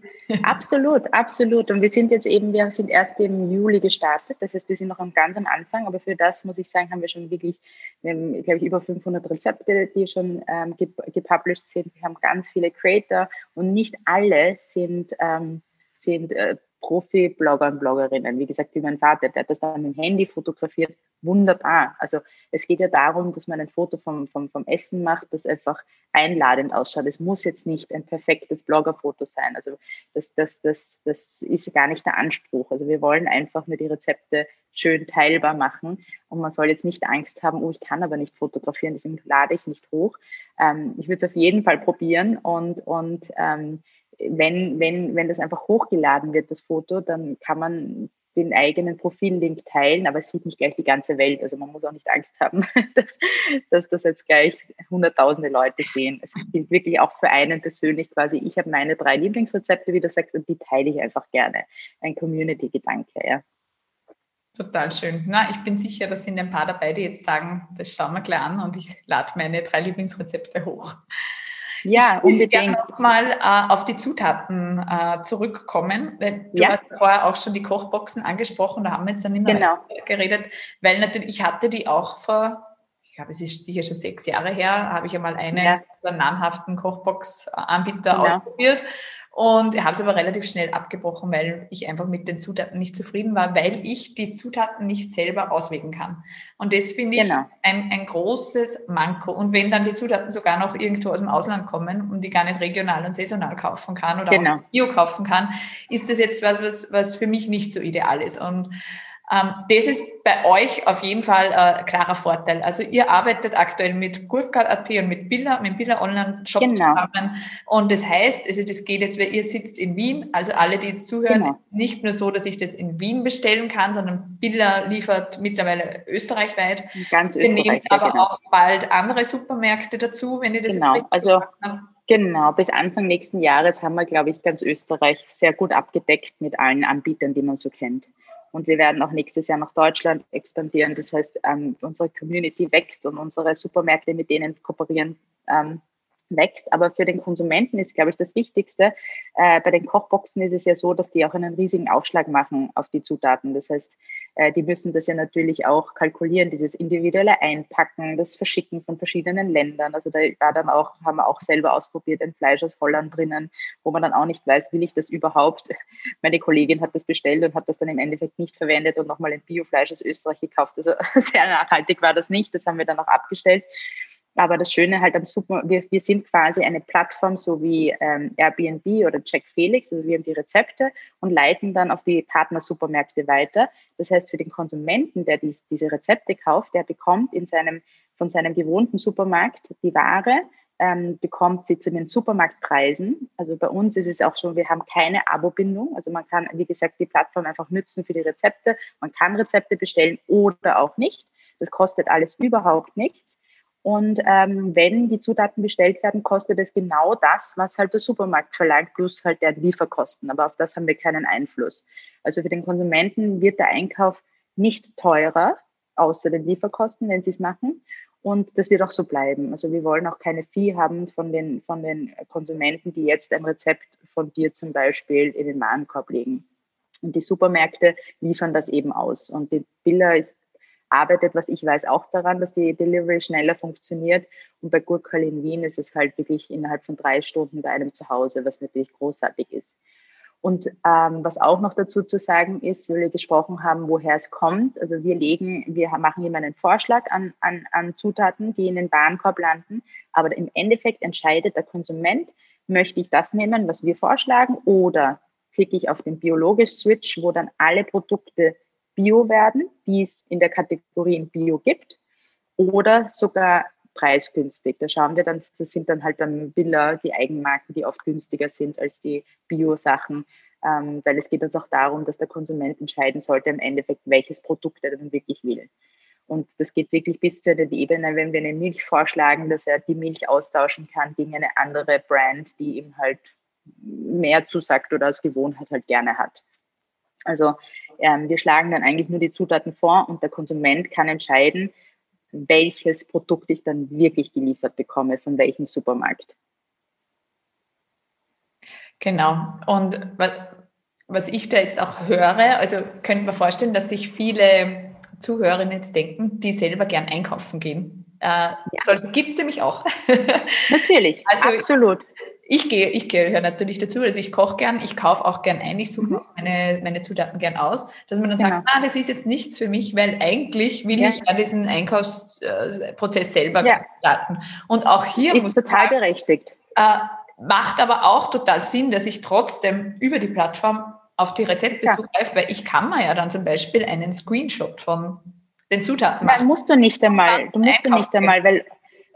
[SPEAKER 2] absolut, absolut. Und wir sind jetzt eben, wir sind erst im Juli gestartet. Das heißt, wir sind noch ganz am Anfang. Aber für das muss ich sagen, haben wir schon wirklich, wir haben, glaube ich, über 500 Rezepte, die schon ähm, gepublished sind. Wir haben ganz viele Creator und nicht alle sind, ähm, sind äh, Profi-Blogger und Bloggerinnen. Wie gesagt, wie mein Vater, der hat das dann mit dem Handy fotografiert. Wunderbar. Also es geht ja darum, dass man ein Foto vom, vom, vom Essen macht, das einfach einladend ausschaut. Es muss jetzt nicht ein perfektes Bloggerfoto sein. Also das, das, das, das ist gar nicht der Anspruch. Also wir wollen einfach nur die Rezepte schön teilbar machen. Und man soll jetzt nicht Angst haben, oh, ich kann aber nicht fotografieren, deswegen lade ich es nicht hoch. Ähm, ich würde es auf jeden Fall probieren und, und ähm, wenn, wenn, wenn das einfach hochgeladen wird, das Foto, dann kann man den eigenen Profillink teilen, aber es sieht nicht gleich die ganze Welt. Also man muss auch nicht Angst haben, dass, dass das jetzt gleich hunderttausende Leute sehen. Es gilt wirklich auch für einen persönlich quasi, ich habe meine drei Lieblingsrezepte, wie du sagst, und die teile ich einfach gerne. Ein Community-Gedanke, ja.
[SPEAKER 1] Total schön. Na, ich bin sicher, da sind ein paar dabei, die jetzt sagen, das schauen wir gleich an und ich lade meine drei Lieblingsrezepte hoch. Ja, ich unbedingt. gerne nochmal äh, auf die Zutaten äh, zurückkommen. Du ja. hast vorher auch schon die Kochboxen angesprochen, da haben wir jetzt dann immer genau. geredet, weil natürlich, ich hatte die auch vor, ich glaube, es ist sicher schon sechs Jahre her, habe ich einmal eine ja. so einen namhaften Kochbox-Anbieter genau. ausprobiert und ich habe es aber relativ schnell abgebrochen, weil ich einfach mit den Zutaten nicht zufrieden war, weil ich die Zutaten nicht selber auswählen kann. Und das finde ich genau. ein, ein großes Manko. Und wenn dann die Zutaten sogar noch irgendwo aus dem Ausland kommen und die gar nicht regional und saisonal kaufen kann oder genau. auch Bio kaufen kann, ist das jetzt was, was, was für mich nicht so ideal ist. Und das ist bei euch auf jeden Fall ein äh, klarer Vorteil. Also ihr arbeitet aktuell mit Gurka.at und mit Billa, mit Billa Online-Shop genau. zusammen. Und das heißt, also das geht jetzt, weil ihr sitzt in Wien, also alle, die jetzt zuhören, genau. nicht nur so, dass ich das in Wien bestellen kann, sondern Billa liefert mittlerweile österreichweit.
[SPEAKER 2] Ganz Österreich. Ihr nehmt
[SPEAKER 1] aber genau. auch bald andere Supermärkte dazu, wenn ihr das
[SPEAKER 2] genau. jetzt also Genau, bis Anfang nächsten Jahres haben wir, glaube ich, ganz Österreich sehr gut abgedeckt mit allen Anbietern, die man so kennt. Und wir werden auch nächstes Jahr nach Deutschland expandieren. Das heißt, ähm, unsere Community wächst und unsere Supermärkte, mit denen kooperieren, ähm, wächst. Aber für den Konsumenten ist, glaube ich, das Wichtigste. Äh, bei den Kochboxen ist es ja so, dass die auch einen riesigen Aufschlag machen auf die Zutaten. Das heißt, äh, die müssen das ja natürlich auch kalkulieren, dieses individuelle Einpacken, das Verschicken von verschiedenen Ländern. Also da war dann auch, haben wir auch selber ausprobiert, ein Fleisch aus Holland drinnen, wo man dann auch nicht weiß, will ich das überhaupt? Meine Kollegin hat das bestellt und hat das dann im Endeffekt nicht verwendet und nochmal ein Biofleisch aus Österreich gekauft. Also sehr nachhaltig war das nicht. Das haben wir dann auch abgestellt. Aber das Schöne halt am Super, wir, wir sind quasi eine Plattform, so wie ähm, Airbnb oder Jack Felix, also wir haben die Rezepte und leiten dann auf die Partner-Supermärkte weiter. Das heißt, für den Konsumenten, der dies, diese Rezepte kauft, der bekommt in seinem, von seinem gewohnten Supermarkt die Ware, ähm, bekommt sie zu den Supermarktpreisen. Also bei uns ist es auch schon, wir haben keine Abo-Bindung. Also man kann, wie gesagt, die Plattform einfach nutzen für die Rezepte. Man kann Rezepte bestellen oder auch nicht. Das kostet alles überhaupt nichts. Und ähm, wenn die Zutaten bestellt werden, kostet es genau das, was halt der Supermarkt verlangt, plus halt der Lieferkosten. Aber auf das haben wir keinen Einfluss. Also für den Konsumenten wird der Einkauf nicht teurer, außer den Lieferkosten, wenn sie es machen. Und das wird auch so bleiben. Also wir wollen auch keine Fee haben von den, von den Konsumenten, die jetzt ein Rezept von dir zum Beispiel in den Warenkorb legen. Und die Supermärkte liefern das eben aus. Und die Billa ist arbeitet, was ich weiß, auch daran, dass die Delivery schneller funktioniert. Und bei Gurkal in Wien ist es halt wirklich innerhalb von drei Stunden bei einem zu Hause, was natürlich großartig ist. Und ähm, was auch noch dazu zu sagen ist, weil wir gesprochen haben, woher es kommt. Also wir legen, wir machen immer einen Vorschlag an, an, an Zutaten, die in den Warenkorb landen. Aber im Endeffekt entscheidet der Konsument, möchte ich das nehmen, was wir vorschlagen, oder klicke ich auf den Biologisch-Switch, wo dann alle Produkte Bio werden, die es in der Kategorie in Bio gibt, oder sogar preisgünstig. Da schauen wir dann, das sind dann halt beim Billa die Eigenmarken, die oft günstiger sind als die Bio-Sachen, ähm, weil es geht uns auch darum, dass der Konsument entscheiden sollte im Endeffekt, welches Produkt er dann wirklich will. Und das geht wirklich bis zu der Ebene, wenn wir eine Milch vorschlagen, dass er die Milch austauschen kann gegen eine andere Brand, die ihm halt mehr zusagt oder als Gewohnheit halt gerne hat. Also ähm, wir schlagen dann eigentlich nur die Zutaten vor und der Konsument kann entscheiden, welches Produkt ich dann wirklich geliefert bekomme, von welchem Supermarkt.
[SPEAKER 1] Genau. Und was ich da jetzt auch höre, also könnte man vorstellen, dass sich viele Zuhörerinnen jetzt denken, die selber gern einkaufen gehen. Äh, ja. Gibt es nämlich auch.
[SPEAKER 2] Natürlich, also, absolut
[SPEAKER 1] ich gehe, ich gehöre natürlich dazu, also ich koche gern, ich kaufe auch gern ein, ich suche mhm. meine, meine Zutaten gern aus, dass man dann genau. sagt, ah, das ist jetzt nichts für mich, weil eigentlich will ja. ich ja diesen Einkaufsprozess selber ja. starten. Und auch hier
[SPEAKER 2] ist total sagen, berechtigt.
[SPEAKER 1] Äh, macht aber auch total Sinn, dass ich trotzdem über die Plattform auf die Rezepte ja. zugreife, weil ich kann mir ja dann zum Beispiel einen Screenshot von den Zutaten machen.
[SPEAKER 2] Nein, musst du nicht einmal. Du musst du nicht einmal, weil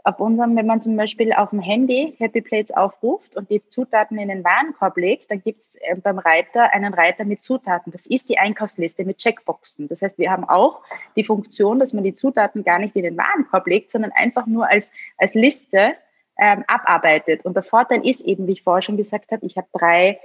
[SPEAKER 2] auf unserem, wenn man zum Beispiel auf dem Handy Happy Plates aufruft und die Zutaten in den Warenkorb legt, dann gibt es äh, beim Reiter einen Reiter mit Zutaten. Das ist die Einkaufsliste mit Checkboxen. Das heißt, wir haben auch die Funktion, dass man die Zutaten gar nicht in den Warenkorb legt, sondern einfach nur als, als Liste ähm, abarbeitet. Und der Vorteil ist eben, wie ich vorher schon gesagt habe, ich habe drei,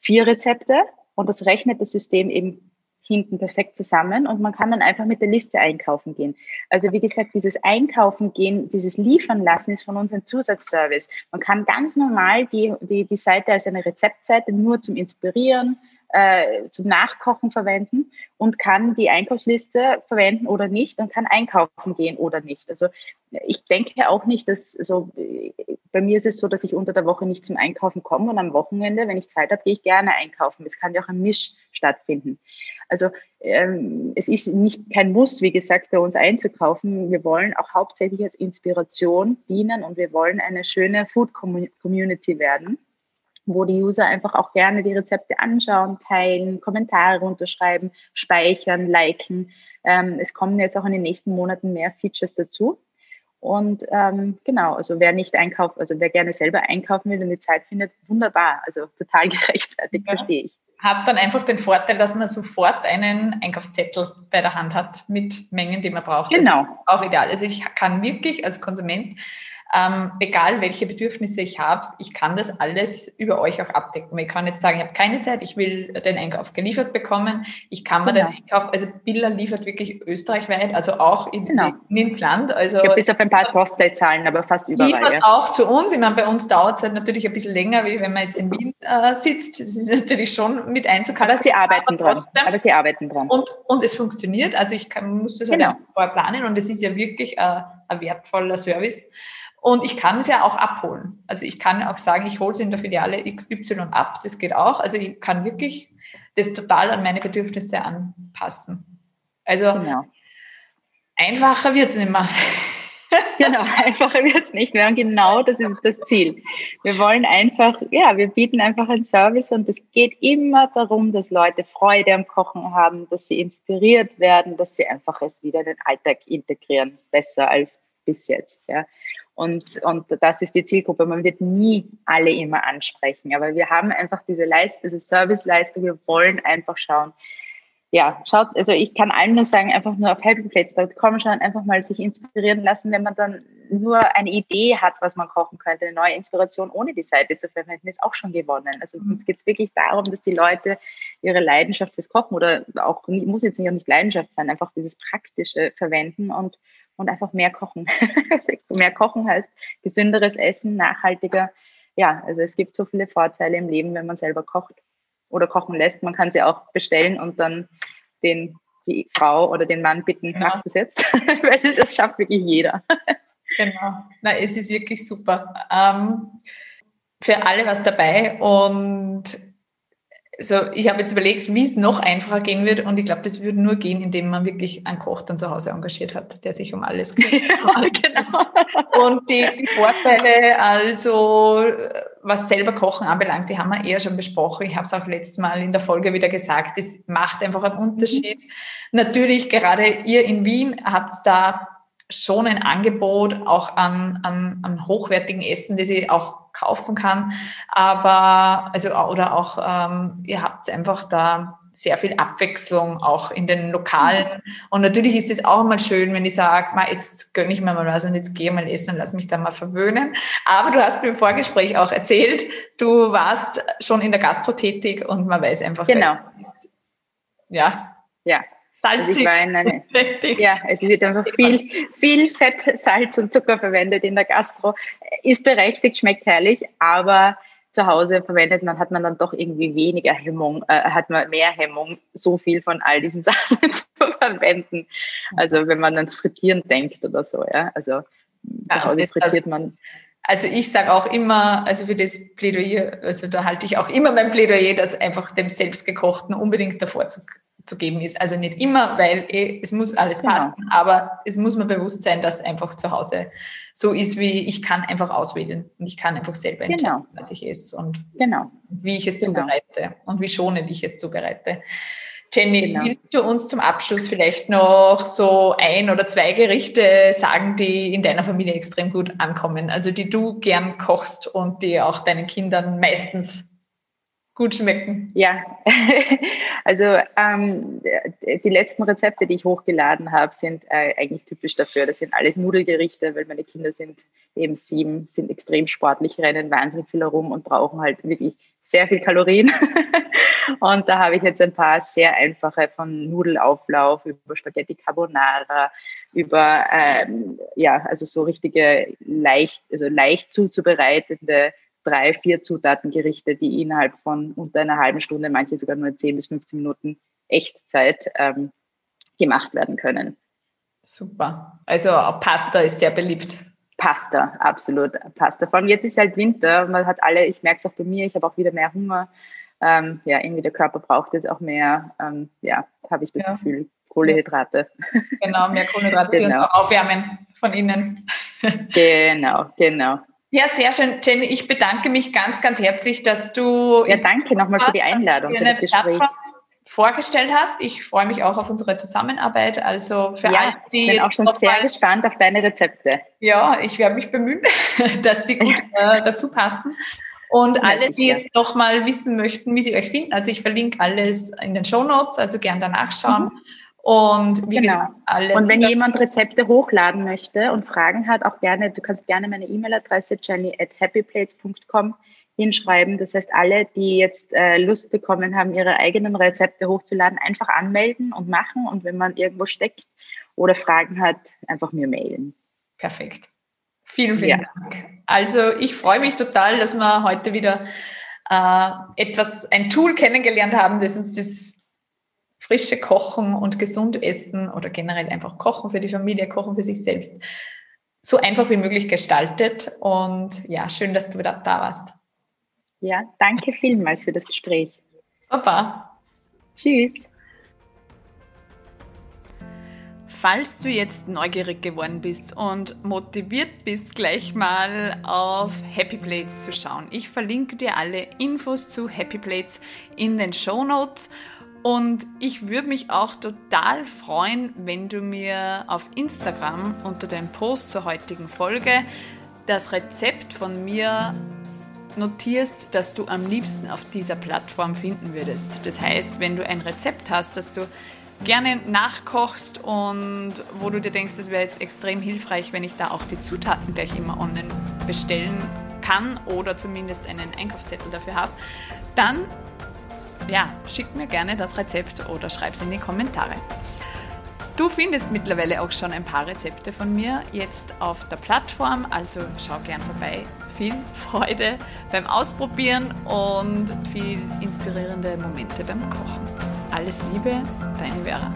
[SPEAKER 2] vier Rezepte und das rechnet das System eben hinten perfekt zusammen und man kann dann einfach mit der Liste einkaufen gehen. Also wie gesagt, dieses Einkaufen gehen, dieses Liefern lassen ist von uns ein Zusatzservice. Man kann ganz normal die, die, die Seite als eine Rezeptseite nur zum Inspirieren, äh, zum Nachkochen verwenden und kann die Einkaufsliste verwenden oder nicht und kann einkaufen gehen oder nicht. Also ich denke auch nicht, dass so, bei mir ist es so, dass ich unter der Woche nicht zum Einkaufen komme und am Wochenende, wenn ich Zeit habe, gehe ich gerne einkaufen. Es kann ja auch ein Misch stattfinden. Also ähm, es ist nicht kein Muss, wie gesagt, bei uns einzukaufen. Wir wollen auch hauptsächlich als Inspiration dienen und wir wollen eine schöne Food Community werden wo die User einfach auch gerne die Rezepte anschauen, teilen, Kommentare unterschreiben, speichern, liken. Ähm, es kommen jetzt auch in den nächsten Monaten mehr Features dazu. Und ähm, genau, also wer nicht einkauft, also wer gerne selber einkaufen will und die Zeit findet, wunderbar. Also total gerechtfertigt, ja. verstehe ich.
[SPEAKER 1] Hat dann einfach den Vorteil, dass man sofort einen Einkaufszettel bei der Hand hat mit Mengen, die man braucht.
[SPEAKER 2] Genau.
[SPEAKER 1] auch ideal. Also ich kann wirklich als Konsument ähm, egal welche Bedürfnisse ich habe, ich kann das alles über euch auch abdecken. Ich kann jetzt sagen, ich habe keine Zeit, ich will den Einkauf geliefert bekommen. Ich kann mir genau. den Einkauf, also Billa liefert wirklich österreichweit, also auch in, genau. ins Land. Also
[SPEAKER 2] ja, bis auf ein paar Postleitzahlen, aber fast überall.
[SPEAKER 1] Liefert ja. auch zu uns. Ich meine, bei uns dauert es halt natürlich ein bisschen länger, wie wenn man jetzt in Wien äh, sitzt. Das ist natürlich schon mit einzukalkulieren.
[SPEAKER 2] Aber sie arbeiten dran. Aber sie arbeiten dran.
[SPEAKER 1] Und, und es funktioniert. Also ich kann, muss das halt genau. halt vorher planen und es ist ja wirklich äh, ein wertvoller Service. Und ich kann es ja auch abholen. Also ich kann auch sagen, ich hole es in der Filiale XY ab. Das geht auch. Also ich kann wirklich das total an meine Bedürfnisse anpassen. Also genau. einfacher wird es nicht mehr.
[SPEAKER 2] genau, einfacher wird es nicht mehr. Und genau das ist das Ziel. Wir wollen einfach, ja, wir bieten einfach einen Service und es geht immer darum, dass Leute Freude am Kochen haben, dass sie inspiriert werden, dass sie einfach es wieder in den Alltag integrieren, besser als bis jetzt. Ja. Und, und das ist die Zielgruppe. Man wird nie alle immer ansprechen, aber wir haben einfach diese Leistung, diese Serviceleistung. Wir wollen einfach schauen. Ja, schaut, also ich kann allen nur sagen, einfach nur auf happyplates.com schauen, einfach mal sich inspirieren lassen, wenn man dann nur eine Idee hat, was man kochen könnte, eine neue Inspiration ohne die Seite zu verwenden, ist auch schon gewonnen. Also mhm. uns geht es wirklich darum, dass die Leute ihre Leidenschaft fürs Kochen oder auch, muss jetzt nicht auch nicht Leidenschaft sein, einfach dieses Praktische verwenden und und einfach mehr kochen. mehr kochen heißt gesünderes Essen, nachhaltiger. Ja, also es gibt so viele Vorteile im Leben, wenn man selber kocht oder kochen lässt. Man kann sie auch bestellen und dann den, die Frau oder den Mann bitten, genau. macht das jetzt, weil das schafft wirklich jeder.
[SPEAKER 1] genau. Na, es ist wirklich super. Ähm, für alle was dabei und so, ich habe jetzt überlegt, wie es noch einfacher gehen wird und ich glaube, das würde nur gehen, indem man wirklich einen Koch dann zu Hause engagiert hat, der sich um alles kümmert. genau. Und die, die, Vorteile, also was selber Kochen anbelangt, die haben wir eher schon besprochen. Ich habe es auch letztes Mal in der Folge wieder gesagt, es macht einfach einen Unterschied. Mhm. Natürlich, gerade ihr in Wien habt da schon ein Angebot auch an, an, an hochwertigen Essen, das ich auch kaufen kann. Aber, also, oder auch, ähm, ihr habt einfach da sehr viel Abwechslung auch in den Lokalen. Und natürlich ist es auch mal schön, wenn ich sage, jetzt gönne ich mir mal was und jetzt gehe mal essen und lass mich da mal verwöhnen. Aber du hast mir im Vorgespräch auch erzählt, du warst schon in der Gastro tätig und man weiß einfach,
[SPEAKER 2] genau.
[SPEAKER 1] ja.
[SPEAKER 2] Ja, Salzig. Also ich war in eine, ja, es wird einfach viel, viel Fett, Salz und Zucker verwendet in der Gastro. Ist berechtigt, schmeckt herrlich, aber zu Hause verwendet man, hat man dann doch irgendwie weniger Hemmung, äh, hat man mehr Hemmung, so viel von all diesen Sachen zu verwenden. Also wenn man ans Frittieren denkt oder so, ja. Also zu Hause frittiert man.
[SPEAKER 1] Also ich sage auch immer, also für das Plädoyer, also da halte ich auch immer mein Plädoyer, dass einfach dem selbstgekochten unbedingt der Vorzug zu geben ist. Also nicht immer, weil eh, es muss alles genau. passen, aber es muss mir bewusst sein, dass einfach zu Hause so ist, wie ich kann einfach auswählen und ich kann einfach selber genau. entscheiden, genau. was ich esse und genau. wie ich es genau. zubereite und wie schonend ich es zubereite. Jenny, genau. willst du uns zum Abschluss vielleicht noch so ein oder zwei Gerichte sagen, die in deiner Familie extrem gut ankommen, also die du gern kochst und die auch deinen Kindern meistens gut schmecken.
[SPEAKER 2] Ja, also ähm, die letzten Rezepte, die ich hochgeladen habe, sind äh, eigentlich typisch dafür. Das sind alles Nudelgerichte, weil meine Kinder sind eben sieben, sind extrem sportlich, rennen wahnsinnig viel herum und brauchen halt wirklich sehr viel Kalorien. und da habe ich jetzt ein paar sehr einfache von Nudelauflauf über Spaghetti Carbonara, über ähm, ja, also so richtige leicht, also leicht zuzubereitende drei, vier Zutatengerichte, die innerhalb von unter einer halben Stunde, manche sogar nur 10 bis 15 Minuten Echtzeit ähm, gemacht werden können.
[SPEAKER 1] Super. Also Pasta ist sehr beliebt.
[SPEAKER 2] Pasta, absolut. Pasta. Vor allem jetzt ist halt Winter, man hat alle, ich merke es auch bei mir, ich habe auch wieder mehr Hunger. Ähm, ja, irgendwie der Körper braucht jetzt auch mehr, ähm, ja, habe ich das ja. Gefühl, Kohlehydrate.
[SPEAKER 1] Genau, mehr Kohlehydrate, genau. die uns auch aufwärmen von innen.
[SPEAKER 2] genau, genau.
[SPEAKER 1] Ja, sehr schön. Jenny, ich bedanke mich ganz, ganz herzlich, dass du.
[SPEAKER 2] Ja, danke nochmal für die Einladung, für das Gespräch.
[SPEAKER 1] vorgestellt hast. Ich freue mich auch auf unsere Zusammenarbeit. Also für
[SPEAKER 2] ja, alle, die. Ich bin auch schon sehr mal, gespannt auf deine Rezepte.
[SPEAKER 1] Ja, ich werde mich bemühen, dass sie gut äh, dazu passen. Und ja, alle, die jetzt noch mal wissen möchten, wie sie euch finden, also ich verlinke alles in den Show Notes, also gern danach schauen. Mhm. Und wie
[SPEAKER 2] genau. gesagt, alle. Und wenn jemand Rezepte hochladen möchte und Fragen hat, auch gerne, du kannst gerne meine E-Mail-Adresse jenny at happyplates.com hinschreiben. Das heißt, alle, die jetzt äh, Lust bekommen haben, ihre eigenen Rezepte hochzuladen, einfach anmelden und machen. Und wenn man irgendwo steckt oder Fragen hat, einfach mir mailen.
[SPEAKER 1] Perfekt. Vielen, vielen ja. Dank. Also ich freue mich total, dass wir heute wieder äh, etwas, ein Tool kennengelernt haben, das uns das frische Kochen und gesund essen oder generell einfach Kochen für die Familie, Kochen für sich selbst so einfach wie möglich gestaltet. Und ja, schön, dass du da, da warst.
[SPEAKER 2] Ja, danke vielmals für das Gespräch.
[SPEAKER 1] Baba.
[SPEAKER 2] Tschüss.
[SPEAKER 1] Falls du jetzt neugierig geworden bist und motiviert bist, gleich mal auf Happy Plates zu schauen. Ich verlinke dir alle Infos zu Happy Plates in den Show Notes und ich würde mich auch total freuen, wenn du mir auf Instagram unter dem Post zur heutigen Folge das Rezept von mir notierst, das du am liebsten auf dieser Plattform finden würdest. Das heißt, wenn du ein Rezept hast, das du gerne nachkochst und wo du dir denkst, es wäre jetzt extrem hilfreich, wenn ich da auch die Zutaten gleich immer online bestellen kann oder zumindest einen Einkaufszettel dafür habe, dann ja, schick mir gerne das Rezept oder schreib es in die Kommentare. Du findest mittlerweile auch schon ein paar Rezepte von mir jetzt auf der Plattform, also schau gern vorbei. Viel Freude beim Ausprobieren und viel inspirierende Momente beim Kochen. Alles Liebe, deine Vera.